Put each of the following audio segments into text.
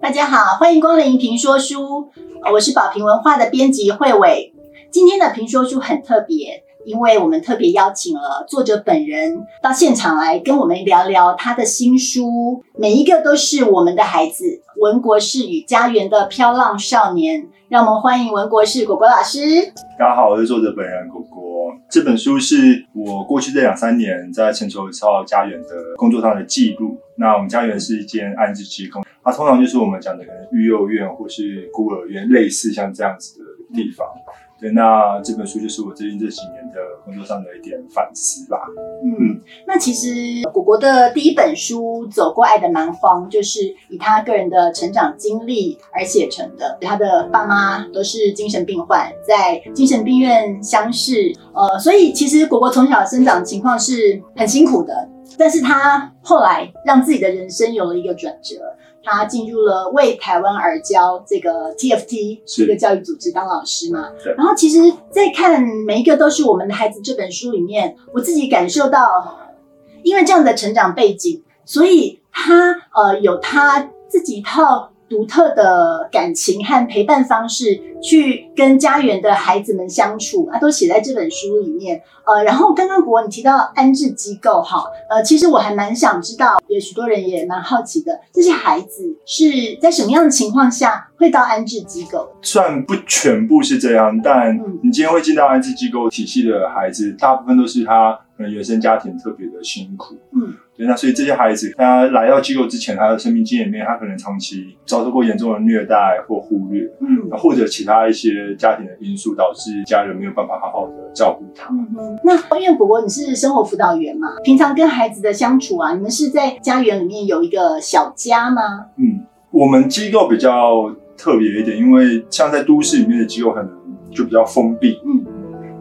大家好，欢迎光临评说书，我是宝瓶文化的编辑慧伟。今天的评说书很特别，因为我们特别邀请了作者本人到现场来跟我们聊聊他的新书，每一个都是我们的孩子，文国士与家园的飘浪少年。让我们欢迎文国士果果老师。大家好，我是作者本人果果。这本书是我过去这两三年在全球超家园的工作上的记录。那我们家园是一间安置机构，通常就是我们讲的可能育幼院或是孤儿院，类似像这样子的地方。对，那这本书就是我最近这几年的工作上的一点反思吧。嗯，那其实果果的第一本书《走过爱的蛮荒》，就是以他个人的成长经历而写成的。他的爸妈都是精神病患，在精神病院相识，呃，所以其实果果从小生长情况是很辛苦的。但是他后来让自己的人生有了一个转折，他进入了为台湾而教这个 TFT 是一个教育组织当老师嘛。然后其实，在看每一个都是我们的孩子这本书里面，我自己感受到，因为这样的成长背景，所以他呃有他自己一套独特的感情和陪伴方式，去跟家园的孩子们相处，啊，都写在这本书里面。呃，然后刚刚国你提到安置机构哈，呃，其实我还蛮想知道，有许多人也蛮好奇的，这些孩子是在什么样的情况下会到安置机构？虽然不全部是这样，但嗯你今天会进到安置机构体系的孩子，大部分都是他可能原生家庭特别的辛苦。嗯，对，那所以这些孩子，他来到机构之前，他的生命经验里面，他可能长期遭受过严重的虐待或忽略，嗯或者其他一些家庭的因素，导致家人没有办法好好的照顾他。嗯哼，那因为果果你是生活辅导员嘛，平常跟孩子的相处啊，你们是在家园里面有一个小家吗？嗯，我们机构比较特别一点，因为像在都市里面的机构可能就比较封闭。嗯，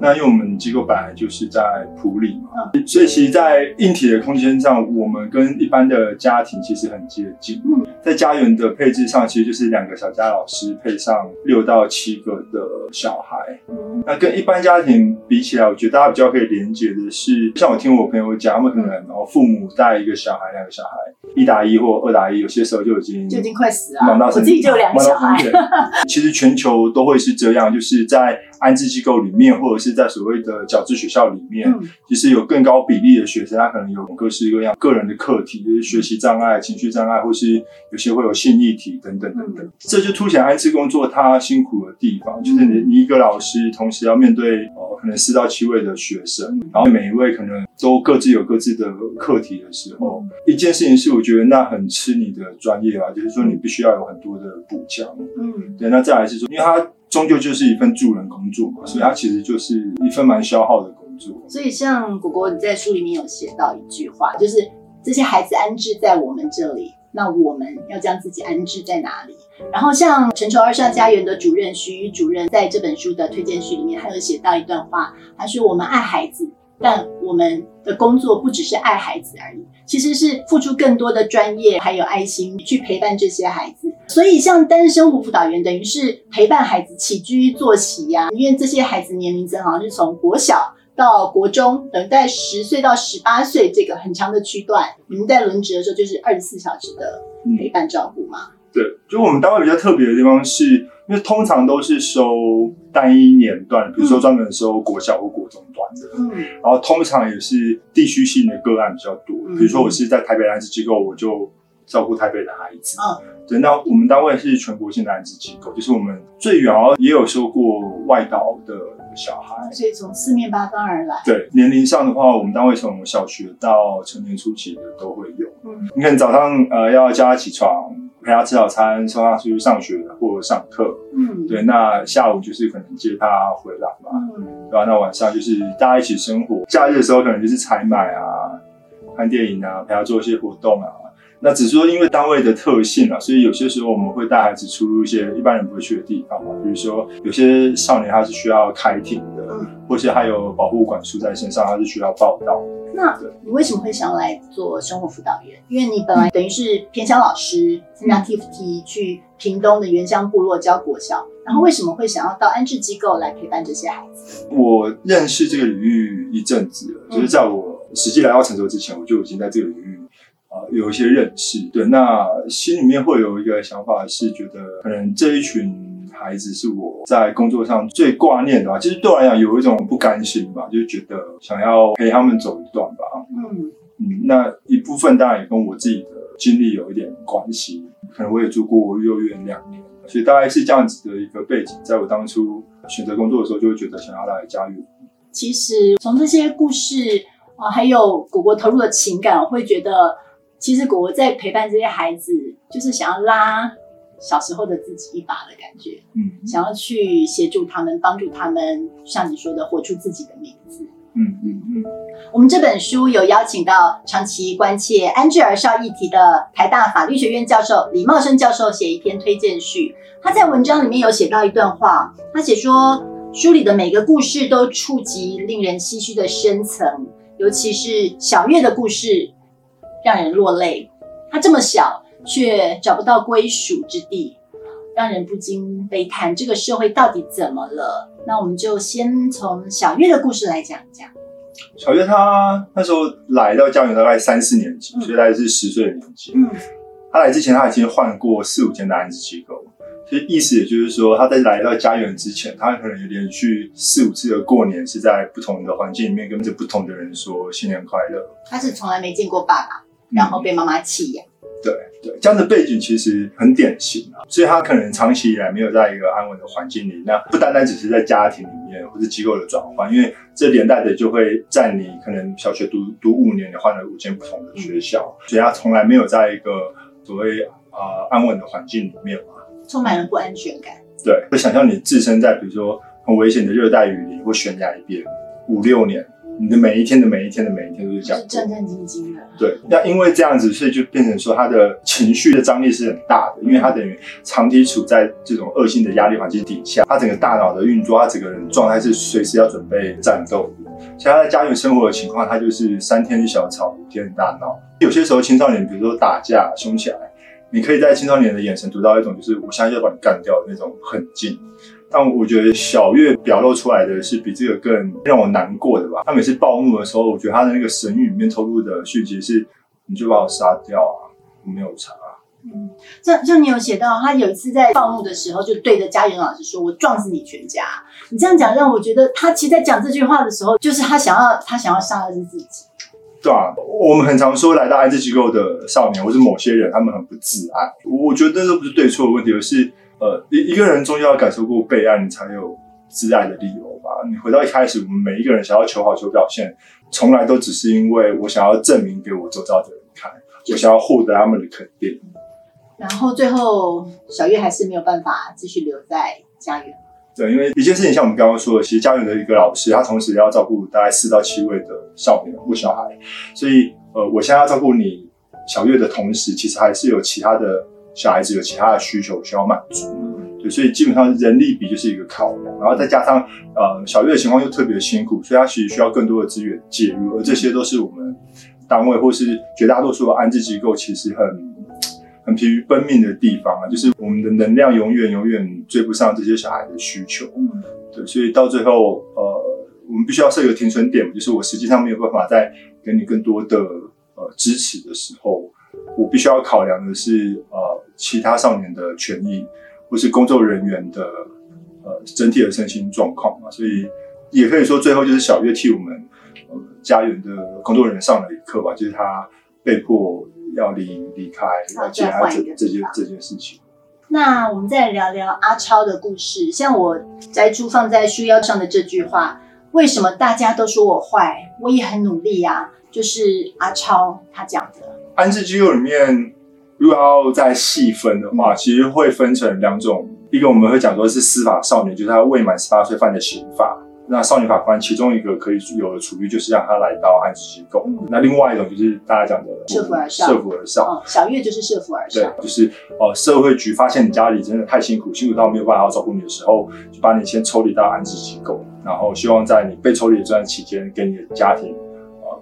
那因为我们机构本来就是在普里嘛，所以其实，在硬体的空间上，我们跟一般的家庭其实很接近。嗯，在家园的配置上，其实就是两个小家老师配上六到七个的小孩。嗯。那跟一般家庭比起来，我觉得大家比较可以连接的是，像我听我朋友讲，他们可能哦父母带一个小孩、两个小孩，一打一或二打一，有些时候就已经就已经快死了。忙到我自己就有两个小孩。其实全球都会是这样，就是在安置机构里面，或者是在所谓的矫治学校里面，嗯。其实有更高比例的学生，他可能有各式各样个人的课题，就是学习障碍、情绪障碍，或是有些会有性议题等等等等。这就凸显安置工作他辛苦的地方，就是你你一个老师同时要面对呃可能四到七位的学生，然后每一位可能都各自有各自的课题的时候，一件事情是我觉得那很吃你的专业吧，就是说你必须要有很多的补强。嗯。对，那再来是说，因为它终究就是一份助人工作嘛，所以它其实就是一份蛮消耗的工作。所以像果果你在书里面有写到一句话，就是这些孩子安置在我们这里，那我们要将自己安置在哪里？然后像陈愁二上家园的主任徐宇主任在这本书的推荐序里面，他有写到一段话，他说：“我们爱孩子，但我们的工作不只是爱孩子而已，其实是付出更多的专业还有爱心去陪伴这些孩子。所以，像单身生活辅导员，等于是陪伴孩子起居作息呀、因为这些孩子年龄正好是从国小。”到国中，等待十岁到十八岁这个很长的区段，你们在轮值的时候就是二十四小时的陪伴照顾嘛？对，就我们单位比较特别的地方是，因为通常都是收单一年段，比如说专门收国小或国中段的，嗯然后通常也是地区性的个案比较多。嗯比如说我是在台北安置机构，我就照顾台北的孩子。嗯对，那我们单位是全国性的安置机构，就是我们最远也有收过外岛的小孩。所以从四面八方而来。对年龄上的话，我们单位从小学到成年初期的都会有。嗯你可能早上呃要叫他起床，陪他吃早餐，送他出去上学或上课。嗯，对，那下午就是可能接他回来嘛，嗯对吧？那晚上就是大家一起生活。假日的时候可能就是采买啊、看电影啊，陪他做一些活动啊。那只是说，因为单位的特性啊，所以有些时候我们会带孩子出入一些一般人不会去的地方嘛。比如说，有些少年他是需要开庭的，嗯或是他有保护管束在身上，他是需要报道。那你为什么会想要来做生活辅导员？因为你本来等于是偏乡老师，参加 TFT 去屏东的原乡部落教国小，然后为什么会想要到安置机构来陪伴这些孩子？我认识这个领域一阵子了，嗯就是在我实际来到成州之前，我就已经在这个领域有一些认识。对，那心里面会有一个想法是觉得，可能这一群孩子是我在工作上最挂念的吧。其实对我来讲有一种不甘心吧，就觉得想要陪他们走一段吧。嗯嗯，那一部分当然也跟我自己的经历有一点关系，可能我也住过幼儿园两年，所以大概是这样子的一个背景，在我当初选择工作的时候，就会觉得想要来家园。其实从这些故事啊、还有果果投入的情感，我会觉得，其实果果在陪伴这些孩子，就是想要拉小时候的自己一把的感觉，嗯想要去协助他们，帮助他们，像你说的，活出自己的名字。嗯嗯嗯，我们这本书有邀请到长期关切安置儿少议题的台大法律学院教授李茂生教授写一篇推荐序。他在文章里面有写到一段话，他写说，书里的每个故事都触及令人唏嘘的深层，尤其是小月的故事，让人落泪。她这么小，却找不到归属之地，让人不禁悲叹这个社会到底怎么了？那我们就先从小月的故事来讲讲。小月她那时候来到家园大概三四年级，嗯所以大概是十岁的年纪。嗯她来之前，她已经换过四五间的安置机构，所以意思也就是说，她在来到家园之前，她可能有连续四五次的过年是在不同的环境里面跟着不同的人说新年快乐。他是从来没见过爸爸，然后被妈妈弃养。这样的背景其实很典型啊，所以他可能长期以来没有在一个安稳的环境里，那不单单只是在家庭里面或是机构的转换，因为这连带的就会在你可能小学读读五年，你换了五间不同的学校，所以他从来没有在一个所谓啊、呃安稳的环境里面嘛。充满了不安全感。对，会想象你置身在比如说很危险的热带雨林或悬崖边五六年，你的每一天的每一天的每一天都是这样战战兢兢的。对，那因为这样子，所以就变成说他的情绪的张力是很大的，因为他等于长期处在这种恶性的压力环境底下，他整个大脑的运作，他整个人状态是随时要准备战斗的。所以他在家园生活的情况，他就是三天一小吵，五天一大闹。有些时候青少年，比如说打架、凶起来，你可以在青少年的眼神读到一种就是我现在就要把你干掉的那种狠劲。但我觉得小月表露出来的是比这个更让我难过的吧。他每次暴怒的时候，我觉得他的那个神语里面透露的讯息是：你就把我杀掉啊，我没有查。嗯，像像你有写到，他有一次在暴怒的时候，就对着家园老师说：“我撞死你全家。”你这样讲，让我觉得他其实在讲这句话的时候，就是他想要他想要杀的是自己。对啊，我们很常说来到安置机构的少年，或是某些人，他们很不自爱。我觉得这都不是对错的问题，而是呃，一一个人终究要感受过被爱，你才有自爱的理由吧。你回到一开始，我们每一个人想要求好、求表现，从来都只是因为我想要证明给我周遭的人看，我想要获得他们的肯定。然后最后小月还是没有办法继续留在家园。对，因为一件事情，像我们刚刚说的，其实家园的一个老师，他同时要照顾大概四到七位的少年或小孩，所以呃，我现在要照顾你小月的同时，其实还是有其他的小孩子有其他的需求需要满足。对，所以基本上人力比就是一个考量，然后再加上呃小月的情况又特别辛苦，所以他其实需要更多的资源介入，而这些都是我们单位或是绝大多数的安置机构其实很 很疲于奔命的地方啊，就是我们的能量永远永远追不上这些小孩的需求。嗯，对，所以到最后，呃，我们必须要设一个停损点，就是我实际上没有办法再给你更多的呃支持的时候，我必须要考量的是呃其他少年的权益，或是工作人员的呃整体的身心状况嘛。所以也可以说，最后就是小月替我们呃家园的工作人员上了一课吧，就是他被迫要离离开，要接他这这件这件事情。那我们再聊聊阿超的故事。像我摘出放在书腰上的这句话：“为什么大家都说我坏？我也很努力呀、就是阿超他讲的。安置机构里面，如果要再细分的话，其实会分成两种，一个我们会讲说是司法少年，就是他未满十八岁犯的刑法。那少年法官其中一个可以有的处遇就是让他来到安置机构。嗯那另外一种就是大家讲的涉府而上涉府而上。哦，小月就是涉府而对上。，就是呃，社会局发现你家里真的太辛苦，辛苦到没有办法照顾你的时候，就把你先抽离到安置机构，然后希望在你被抽离的这段期间，给你的家庭呃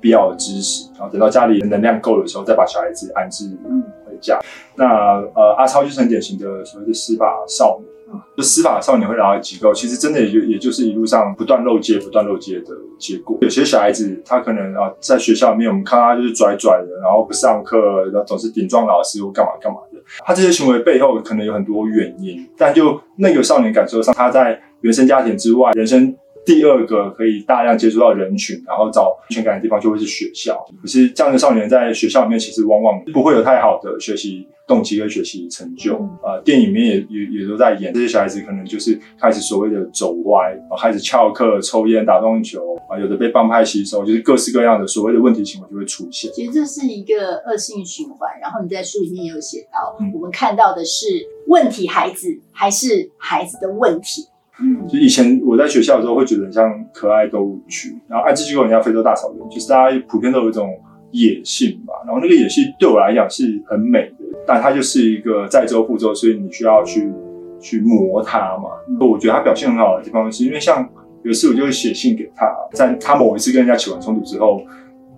必要的知识，然后等到家里的能量够的时候，再把小孩子安置嗯回家。那呃，阿超就是很典型的所谓的司法少年。就司法少年会来到机构，其实真的也就也就是一路上不断漏接、不断漏接的结果。有些小孩子他可能啊，在学校里面我们看他就是拽拽的，然后不上课，然后总是顶撞老师或干嘛干嘛的。他这些行为背后可能有很多原因，但就那个少年感受上，他在原生家庭之外，人生。第二个可以大量接触到人群，然后找安全感的地方就会是学校。可是这样的少年在学校里面，其实往往不会有太好的学习动机跟学习成就。啊，电影里面也也也都在演这些小孩子，可能就是开始所谓的走歪，开始翘课、抽烟、打撞球啊，有的被帮派吸收，就是各式各样的所谓的问题行为就会出现。其实这是一个恶性循环。然后你在书里面也有写到，我们看到的是问题孩子还是孩子的问题。嗯就以前我在学校的时候，会觉得很像可爱动物区，然后安置机构人像非洲大草原，就是大家普遍都有一种野性吧。然后那个野性对我来讲是很美的，但它就是一个载舟覆舟，所以你需要去去磨它嘛。我觉得他表现很好的地方，是因为像有一次我就会写信给他，在他某一次跟人家起完冲突之后，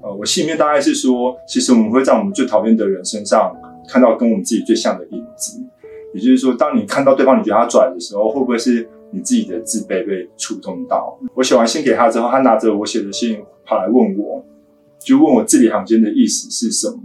呃，我信里面大概是说，其实我们会在我们最讨厌的人身上看到跟我们自己最像的影子，也就是说，当你看到对方你觉得他拽的时候，会不会是？你自己的自卑被触动到。我写完信给他之后，他拿着我写的信跑来问我，就问我字里行间的意思是什么，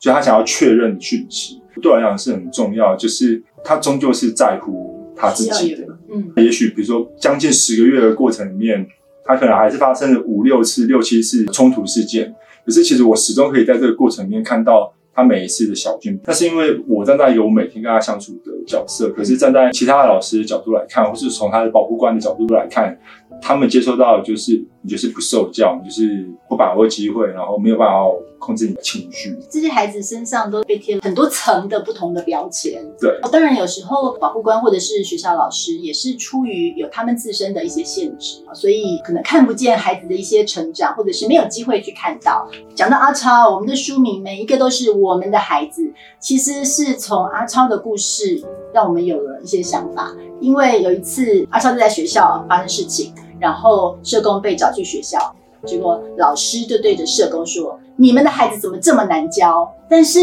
就他想要确认讯息。对我来讲是很重要，就是他终究是在乎他自己的。嗯，也许比如说将近十个月的过程里面，他可能还是发生了五六次、六七次冲突事件，可是其实我始终可以在这个过程里面看到。他每一次的小进步，那是因为我站在有每天跟他相处的角色，可是站在其他的老师的角度来看，或是从他的保护官的角度来看，他们接收到的就是你就是不受教，你就是不把握机会，然后没有办法。控制你的情绪，这些孩子身上都被贴了很多层的不同的标签。对，当然有时候保护官或者是学校老师也是出于有他们自身的一些限制，所以可能看不见孩子的一些成长，或者是没有机会去看到。讲到阿超，我们的书名每一个都是我们的孩子，其实是从阿超的故事让我们有了一些想法。因为有一次阿超就在学校发生事情，然后社工被找去学校。结果老师就对着社工说：“你们的孩子怎么这么难教？但是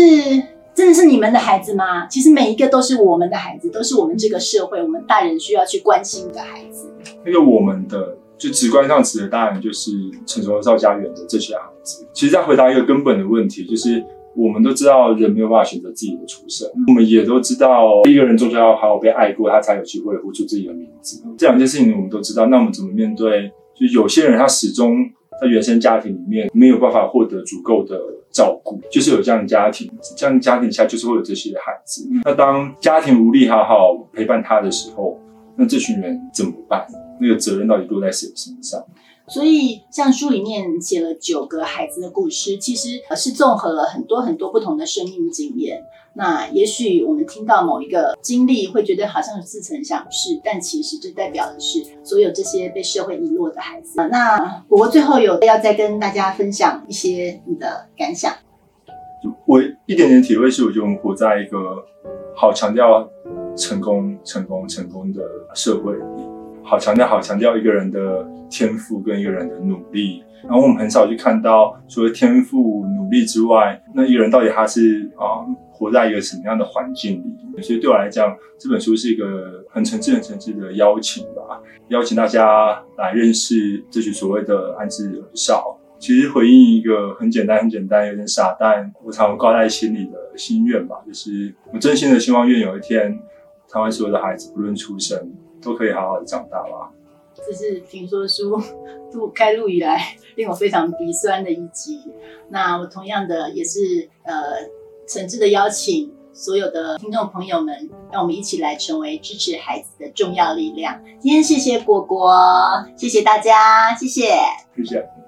真的是你们的孩子吗？其实每一个都是我们的孩子，都是我们这个社会、我们大人需要去关心的孩子。那个我们的，就直观上指的当然就是成熟少家园的这些孩子。其实，在回答一个根本的问题，就是我们都知道人没有办法选择自己的出生，我们也都知道一个人终究要好好被爱过，他才有机会呼出自己的名字。这两件事情我们都知道，那我们怎么面对？就有些人他始终。在原生家庭里面没有办法获得足够的照顾，就是有这样的家庭，这样的家庭下就是会有这些孩子。那当家庭无力好好陪伴他的时候，那这群人怎么办？那个责任到底落在谁身上？所以，像书里面写了九个孩子的故事，其实是综合了很多很多不同的生命经验。那也许我们听到某一个经历，会觉得好像是似曾相识，但其实这代表的是所有这些被社会遗落的孩子。那我最后有要再跟大家分享一些你的感想。我一点点体会是，我觉得我们活在一个好强调成功、成功、成功的社会，好强调、好强调一个人的天赋跟一个人的努力。然后我们很少去看到除了天赋、努力之外，那一个人到底他是啊？活在一个什么样的环境里？所以对我来讲，这本书是一个很诚挚、很诚挚的邀请吧，邀请大家来认识这群所谓的安置少。其实回应一个很简单、很简单、有点傻，但我常挂在心里的心愿吧，就是我真心的希望，愿有一天，台湾所有的孩子，不论出生，都可以好好的长大吧。这是评说书录开录以来令我非常鼻酸的一集。那我同样的也是呃。诚挚的邀请所有的听众朋友们，让我们一起来成为支持孩子的重要力量。今天谢谢果果，谢谢大家，谢谢，谢谢。